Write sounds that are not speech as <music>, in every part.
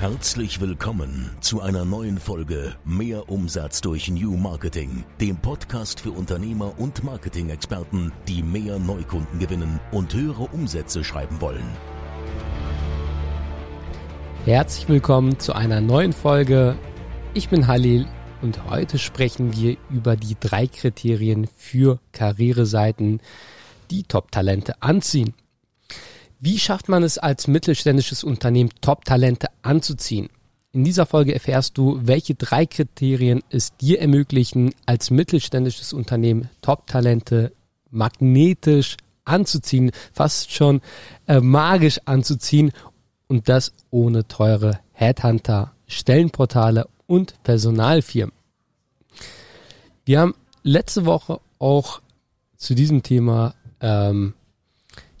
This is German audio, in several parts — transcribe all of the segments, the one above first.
Herzlich willkommen zu einer neuen Folge Mehr Umsatz durch New Marketing, dem Podcast für Unternehmer und Marketing-Experten, die mehr Neukunden gewinnen und höhere Umsätze schreiben wollen. Herzlich willkommen zu einer neuen Folge. Ich bin Halil und heute sprechen wir über die drei Kriterien für Karriereseiten, die Top-Talente anziehen. Wie schafft man es als mittelständisches Unternehmen, Top-Talente anzuziehen? In dieser Folge erfährst du, welche drei Kriterien es dir ermöglichen, als mittelständisches Unternehmen Top-Talente magnetisch anzuziehen, fast schon äh, magisch anzuziehen und das ohne teure Headhunter, Stellenportale und Personalfirmen. Wir haben letzte Woche auch zu diesem Thema ähm,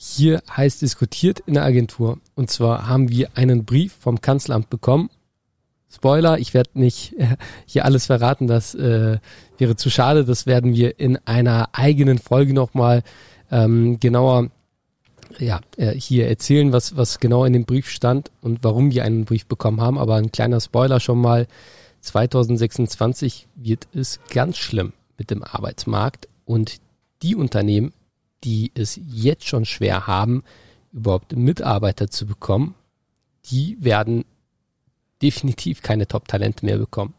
hier heiß diskutiert in der Agentur. Und zwar haben wir einen Brief vom Kanzleramt bekommen. Spoiler, ich werde nicht äh, hier alles verraten, das äh, wäre zu schade. Das werden wir in einer eigenen Folge nochmal ähm, genauer ja, äh, hier erzählen, was, was genau in dem Brief stand und warum wir einen Brief bekommen haben. Aber ein kleiner Spoiler schon mal. 2026 wird es ganz schlimm mit dem Arbeitsmarkt und die Unternehmen, die es jetzt schon schwer haben, überhaupt Mitarbeiter zu bekommen, die werden definitiv keine Top-Talente mehr bekommen.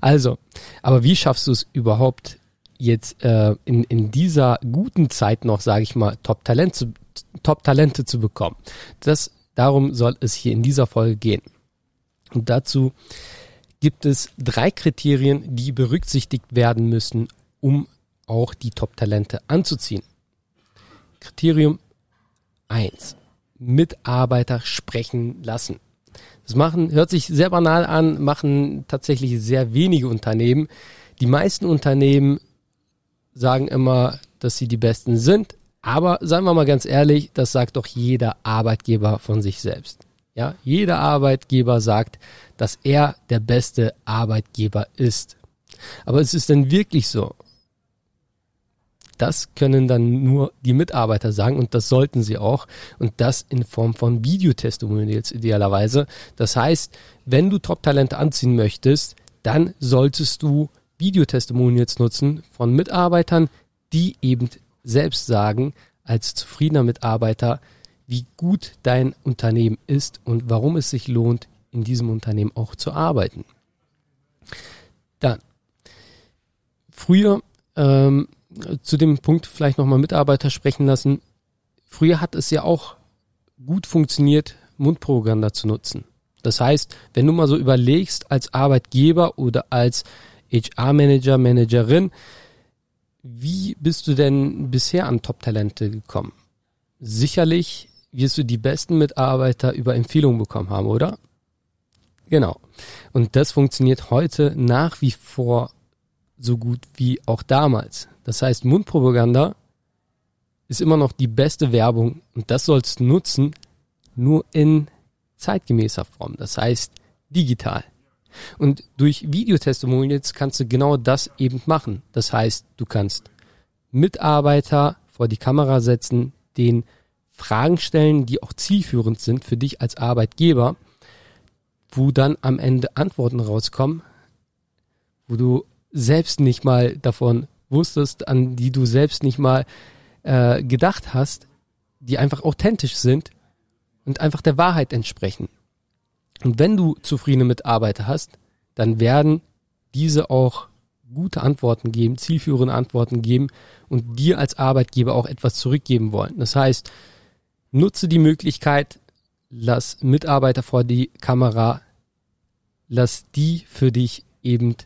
Also, aber wie schaffst du es überhaupt jetzt äh, in, in dieser guten Zeit noch, sage ich mal, Top-Talent zu, Top-Talente zu bekommen? Das, darum soll es hier in dieser Folge gehen. Und dazu gibt es drei Kriterien, die berücksichtigt werden müssen, um auch die Top-Talente anzuziehen. Kriterium eins: Mitarbeiter sprechen lassen. Das machen, hört sich sehr banal an, machen tatsächlich sehr wenige Unternehmen. Die meisten Unternehmen sagen immer, dass sie die Besten sind. Aber seien wir mal ganz ehrlich, das sagt doch jeder Arbeitgeber von sich selbst. Ja, jeder Arbeitgeber sagt, dass er der beste Arbeitgeber ist. Aber ist es denn wirklich so? Das können dann nur die Mitarbeiter sagen und das sollten sie auch und das in Form von Videotestimonials idealerweise. Das heißt, wenn du Top-Talente anziehen möchtest, dann solltest du Videotestimonials nutzen von Mitarbeitern, die eben selbst sagen, als zufriedener Mitarbeiter, wie gut dein Unternehmen ist und warum es sich lohnt, in diesem Unternehmen auch zu arbeiten. Dann, früher ähm, zu dem Punkt vielleicht nochmal Mitarbeiter sprechen lassen. Früher hat es ja auch gut funktioniert, Mundpropaganda zu nutzen. Das heißt, wenn du mal so überlegst, als Arbeitgeber oder als HR-Manager, Managerin, wie bist du denn bisher an Top-Talente gekommen? Sicherlich wirst du die besten Mitarbeiter über Empfehlungen bekommen haben, oder? Genau. Und das funktioniert heute nach wie vor so gut wie auch damals. Das heißt, Mundpropaganda ist immer noch die beste Werbung und das sollst du nutzen, nur in zeitgemäßer Form. Das heißt, digital. Und durch Videotestimonials kannst du genau das eben machen. Das heißt, du kannst Mitarbeiter vor die Kamera setzen, den Fragen stellen, die auch zielführend sind für dich als Arbeitgeber, wo dann am Ende Antworten rauskommen, wo du selbst nicht mal davon wusstest, an die du selbst nicht mal äh, gedacht hast, die einfach authentisch sind und einfach der Wahrheit entsprechen. Und wenn du zufriedene Mitarbeiter hast, dann werden diese auch gute Antworten geben, zielführende Antworten geben und dir als Arbeitgeber auch etwas zurückgeben wollen. Das heißt, nutze die Möglichkeit, lass Mitarbeiter vor die Kamera, lass die für dich eben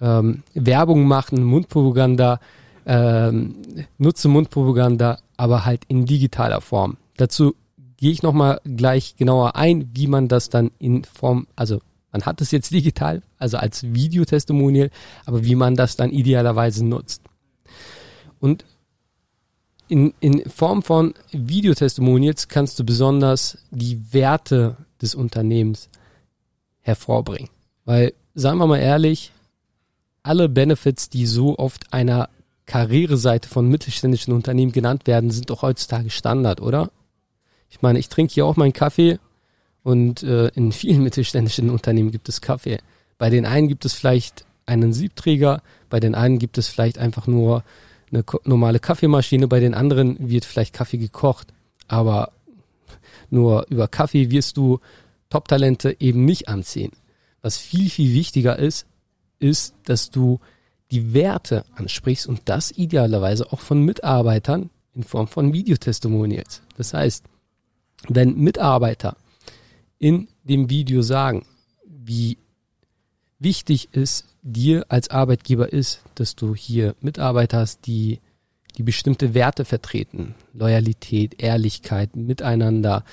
ähm, Werbung machen, Mundpropaganda, ähm, nutze Mundpropaganda, aber halt in digitaler Form. Dazu gehe ich nochmal gleich genauer ein, wie man das dann in Form, also man hat es jetzt digital, also als Videotestimonial, aber wie man das dann idealerweise nutzt. Und in, in Form von Videotestimonials kannst du besonders die Werte des Unternehmens hervorbringen. Weil, sagen wir mal ehrlich, alle Benefits, die so oft einer Karriereseite von mittelständischen Unternehmen genannt werden, sind doch heutzutage Standard, oder? Ich meine, ich trinke hier auch meinen Kaffee Und äh, in vielen <laughs> mittelständischen Unternehmen gibt es Kaffee. Bei den einen gibt es vielleicht einen Siebträger, bei den einen gibt es vielleicht einfach nur eine normale Kaffeemaschine, bei den anderen wird vielleicht Kaffee gekocht. Aber nur über Kaffee wirst du Top-Talente eben nicht anziehen. Was viel, viel wichtiger ist, ist, dass du die Werte ansprichst und das idealerweise auch von Mitarbeitern in Form von Videotestimonials. Das heißt, wenn Mitarbeiter in dem Video sagen, wie wichtig es dir als Arbeitgeber ist, dass du hier Mitarbeiter hast, die die bestimmte Werte vertreten, Loyalität, Ehrlichkeit, Miteinander.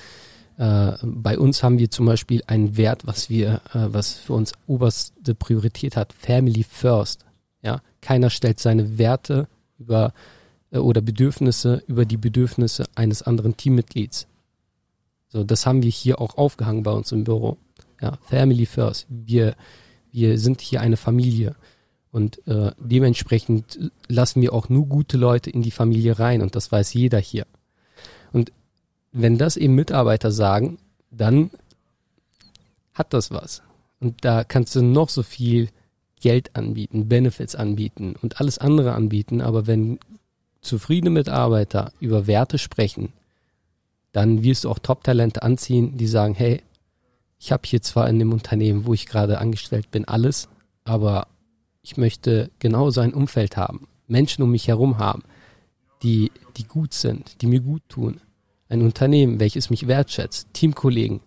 Äh, bei uns haben wir zum Beispiel einen Wert, was wir, äh, was für uns oberste Priorität hat, Family First. Ja, keiner stellt seine Werte über äh, oder Bedürfnisse über die Bedürfnisse eines anderen Teammitglieds. So, das haben wir hier auch aufgehangen bei uns im Büro. Ja, Family First. Wir, wir sind hier eine Familie. Und äh, dementsprechend lassen wir auch nur gute Leute in die Familie rein und das weiß jeder hier. Und wenn das eben Mitarbeiter sagen, dann hat das was. Und da kannst du noch so viel Geld anbieten, Benefits anbieten und alles andere anbieten, aber wenn zufriedene Mitarbeiter über Werte sprechen, dann wirst du auch Top-Talente anziehen, die sagen, hey, ich habe hier zwar in dem Unternehmen, wo ich gerade angestellt bin, alles, aber ich möchte genau so ein Umfeld haben, Menschen um mich herum haben, die, die gut sind, die mir gut tun. Ein Unternehmen, welches mich wertschätzt, Teamkollegen,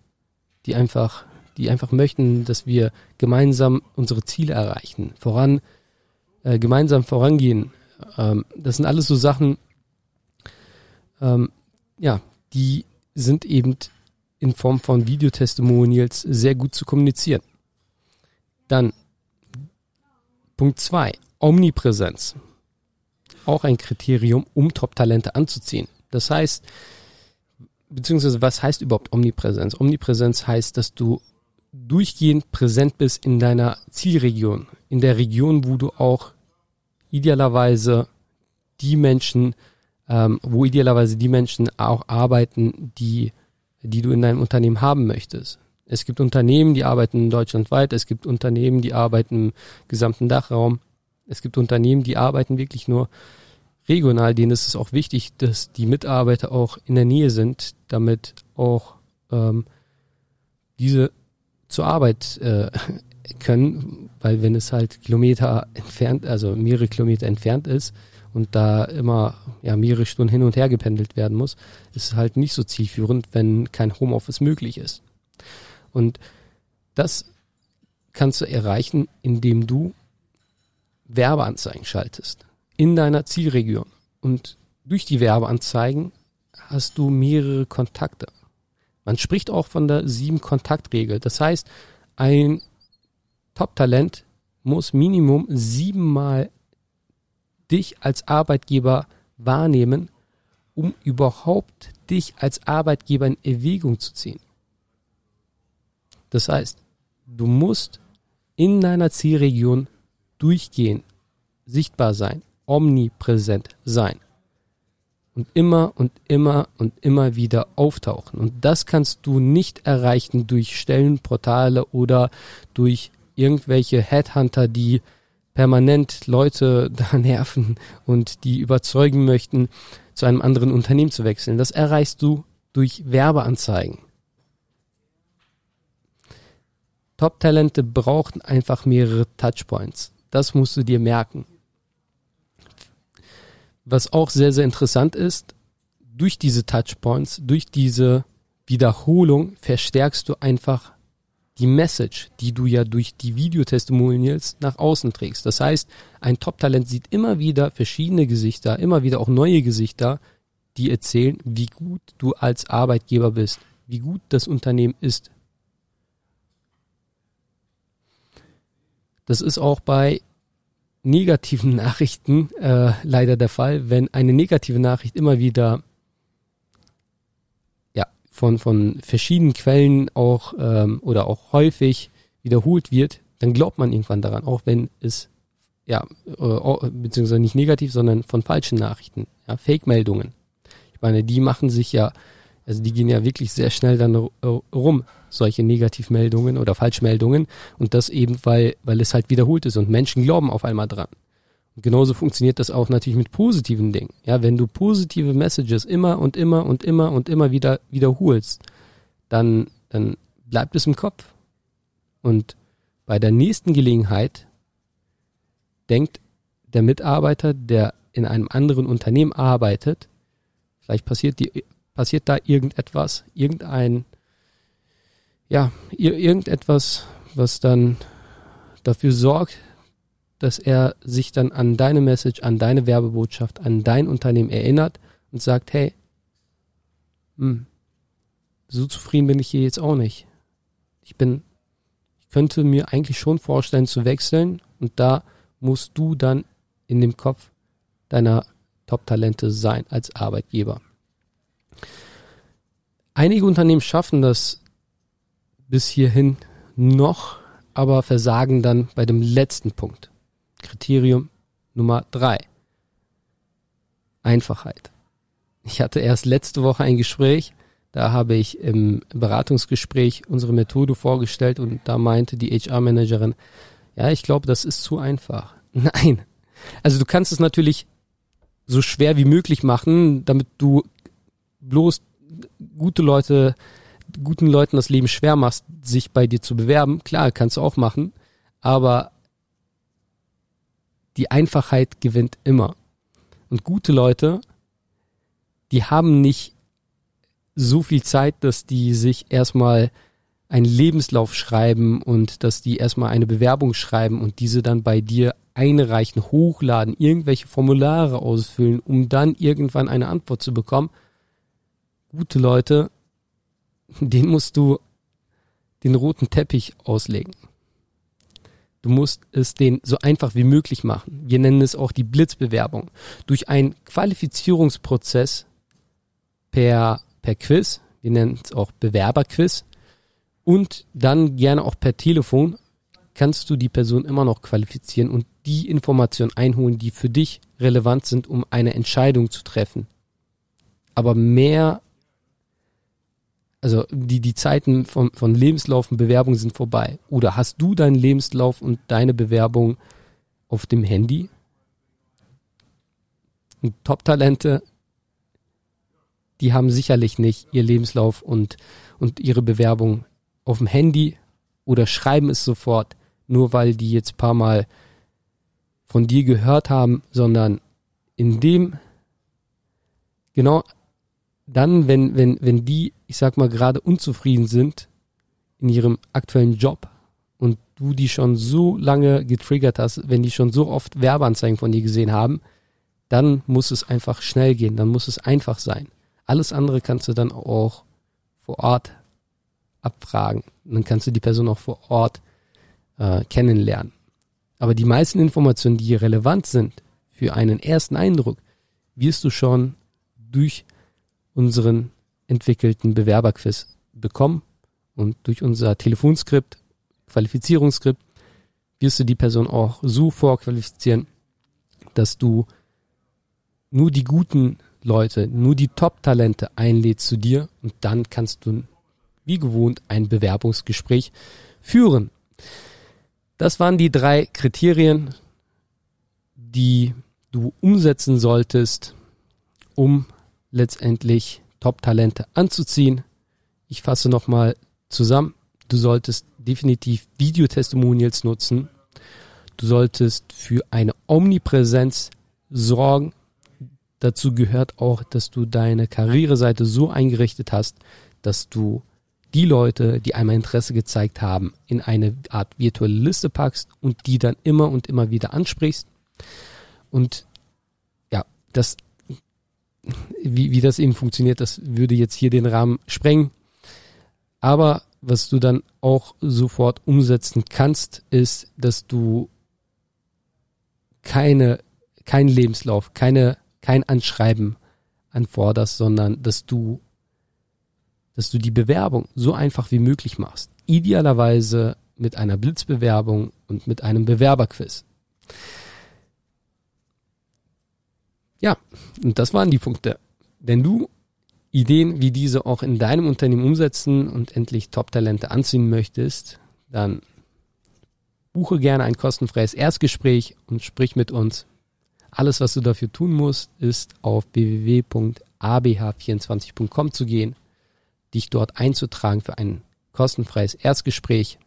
die einfach die einfach möchten, dass wir gemeinsam unsere Ziele erreichen, voran, äh, gemeinsam vorangehen. Ähm, das sind alles so Sachen, ähm, ja, die sind eben in Form von Videotestimonials sehr gut zu kommunizieren. Dann Punkt zwei Omnipräsenz. Auch ein Kriterium, um Top-Talente anzuziehen. Das heißt, beziehungsweise was heißt überhaupt Omnipräsenz? Omnipräsenz heißt, dass du durchgehend präsent bist in deiner Zielregion, in der Region, wo du auch idealerweise die Menschen, ähm, wo idealerweise die Menschen auch arbeiten, die, die du in deinem Unternehmen haben möchtest. Es gibt Unternehmen, die arbeiten deutschlandweit, es gibt Unternehmen, die arbeiten im gesamten Dachraum, es gibt Unternehmen, die arbeiten wirklich nur regional, denen ist es auch wichtig, dass die Mitarbeiter auch in der Nähe sind, damit auch ähm, diese zur Arbeit äh, <laughs> können, weil wenn es halt Kilometer entfernt, also mehrere Kilometer entfernt ist und da immer ja mehrere Stunden hin und her gependelt werden muss, ist es halt nicht so zielführend, wenn kein Homeoffice möglich ist. Und das kannst du erreichen, indem du Werbeanzeigen schaltest in deiner Zielregion. Und durch die Werbeanzeigen hast du mehrere Kontakte. Man spricht auch von der Sieben-Kontakt-Regel. Das heißt, ein Top-Talent muss Minimum siebenmal dich als Arbeitgeber wahrnehmen, um überhaupt dich als Arbeitgeber in Erwägung zu ziehen. Das heißt, du musst in deiner Zielregion durchgehen, sichtbar sein, omnipräsent sein und immer und immer und immer wieder auftauchen. Und das kannst du nicht erreichen durch Stellenportale oder durch irgendwelche Headhunter, die permanent Leute <laughs> da nerven und die überzeugen möchten, zu einem anderen Unternehmen zu wechseln. Das erreichst du durch Werbeanzeigen. Top-Talente brauchen einfach mehrere Touchpoints. Das musst du dir merken. Was auch sehr, sehr interessant ist, durch diese Touchpoints, durch diese Wiederholung verstärkst du einfach die Message, die du ja durch die Videotestimonials nach außen trägst. Das heißt, ein Top-Talent sieht immer wieder verschiedene Gesichter, immer wieder auch neue Gesichter, die erzählen, wie gut du als Arbeitgeber bist, wie gut das Unternehmen ist. Das ist auch bei negativen Nachrichten äh, leider der Fall, wenn eine negative Nachricht immer wieder ja von von verschiedenen Quellen auch ähm, oder auch häufig wiederholt wird, dann glaubt man irgendwann daran, auch wenn es ja äh, beziehungsweise nicht negativ, sondern von falschen Nachrichten, ja Fake-Meldungen. Ich meine, die machen sich ja, also die gehen ja wirklich sehr schnell dann rum. Solche Negativmeldungen oder Falschmeldungen und das eben, weil, weil es halt wiederholt ist und Menschen glauben auf einmal dran. Und genauso funktioniert das auch natürlich mit positiven Dingen. Ja, wenn du positive Messages immer und immer und immer und immer wieder wiederholst, dann, dann bleibt es im Kopf. Und bei der nächsten Gelegenheit denkt der Mitarbeiter, der in einem anderen Unternehmen arbeitet, vielleicht passiert die, passiert da irgendetwas, irgendein, ja, irgendetwas, was dann dafür sorgt, dass er sich dann an deine Message, an deine Werbebotschaft, an dein Unternehmen erinnert und sagt, hey, hm, so zufrieden bin ich hier jetzt auch nicht. Ich bin, ich könnte mir eigentlich schon vorstellen zu wechseln und da musst du dann in dem Kopf deiner Top-Talente sein als Arbeitgeber. Einige Unternehmen schaffen das bis hierhin noch, aber versagen dann bei dem letzten Punkt. Kriterium Nummer drei. Einfachheit. Ich hatte erst letzte Woche ein Gespräch, da habe ich im Beratungsgespräch unsere Methode vorgestellt und da meinte die HR-Managerin, ja, ich glaube, das ist zu einfach. <laughs> Nein. Also du kannst es natürlich so schwer wie möglich machen, damit du bloß gute Leute, guten Leuten das Leben schwer machst, sich bei dir zu bewerben. Klar, kannst du auch machen. Aber die Einfachheit gewinnt immer. Und gute Leute, die haben nicht so viel Zeit, dass die sich erstmal einen Lebenslauf schreiben und dass die erstmal eine Bewerbung schreiben und diese dann bei dir einreichen, hochladen, irgendwelche Formulare ausfüllen, um dann irgendwann eine Antwort zu bekommen. Gute Leute, den musst du den roten Teppich auslegen. Du musst es denen so einfach wie möglich machen. Wir nennen es auch die Blitzbewerbung. Durch einen Qualifizierungsprozess per, per Quiz, wir nennen es auch Bewerberquiz, und dann gerne auch per Telefon kannst du die Person immer noch qualifizieren und die Informationen einholen, die für dich relevant sind, um eine Entscheidung zu treffen. Aber mehr also die, die Zeiten von, von Lebenslauf und Bewerbung sind vorbei. Oder hast du deinen Lebenslauf und deine Bewerbung auf dem Handy? Top-Talente, die haben sicherlich nicht ihr Lebenslauf und, und ihre Bewerbung auf dem Handy oder schreiben es sofort, nur weil die jetzt paar Mal von dir gehört haben, sondern in dem genau dann, wenn, wenn, wenn die, ich sag mal, gerade unzufrieden sind in ihrem aktuellen Job und du die schon so lange getriggert hast, wenn die schon so oft Werbeanzeigen von dir gesehen haben, dann muss es einfach schnell gehen, dann muss es einfach sein. Alles andere kannst du dann auch vor Ort abfragen. dann kannst du die Person auch vor Ort äh, kennenlernen. Aber die meisten Informationen, die relevant sind für einen ersten Eindruck, wirst du schon durch unseren entwickelten Bewerberquiz bekommen und durch unser Telefonskript, Qualifizierungsskript, wirst du die Person auch so vorqualifizieren, dass du nur die guten Leute, nur die Top-Talente einlädst zu dir und dann kannst du wie gewohnt ein Bewerbungsgespräch führen. Das waren die drei Kriterien, die du umsetzen solltest, um letztendlich Top-Talente anzuziehen. Ich fasse nochmal zusammen. Du solltest definitiv Videotestimonials nutzen. Du solltest für eine Omnipräsenz sorgen. Dazu gehört auch, dass du deine Karriereseite so eingerichtet hast, dass du die Leute, die einmal Interesse gezeigt haben, in eine Art virtuelle Liste packst und die dann immer und immer wieder ansprichst. Und ja, das wie, wie das eben funktioniert, das würde jetzt hier den Rahmen sprengen. Aber was du dann auch sofort umsetzen kannst, ist, dass du keine, kein Lebenslauf, keine, kein Anschreiben anforderst, sondern dass du, dass du die Bewerbung so einfach wie möglich machst. Idealerweise mit einer Blitzbewerbung und mit einem Bewerberquiz. Ja, und das waren die Punkte. Wenn du Ideen wie diese auch in deinem Unternehmen umsetzen und endlich Top-Talente anziehen möchtest, dann buche gerne ein kostenfreies Erstgespräch und sprich mit uns. Alles, was du dafür tun musst, ist auf www.abh24.com zu gehen, dich dort einzutragen für ein kostenfreies Erstgespräch.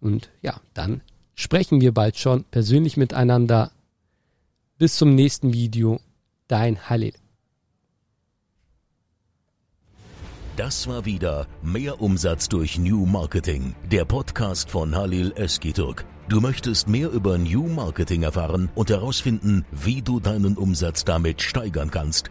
Und ja, dann sprechen wir bald schon persönlich miteinander. Bis zum nächsten Video. Dein Halil. Das war wieder Mehr Umsatz durch New Marketing, der Podcast von Halil Eskiturk. Du möchtest mehr über New Marketing erfahren und herausfinden, wie du deinen Umsatz damit steigern kannst.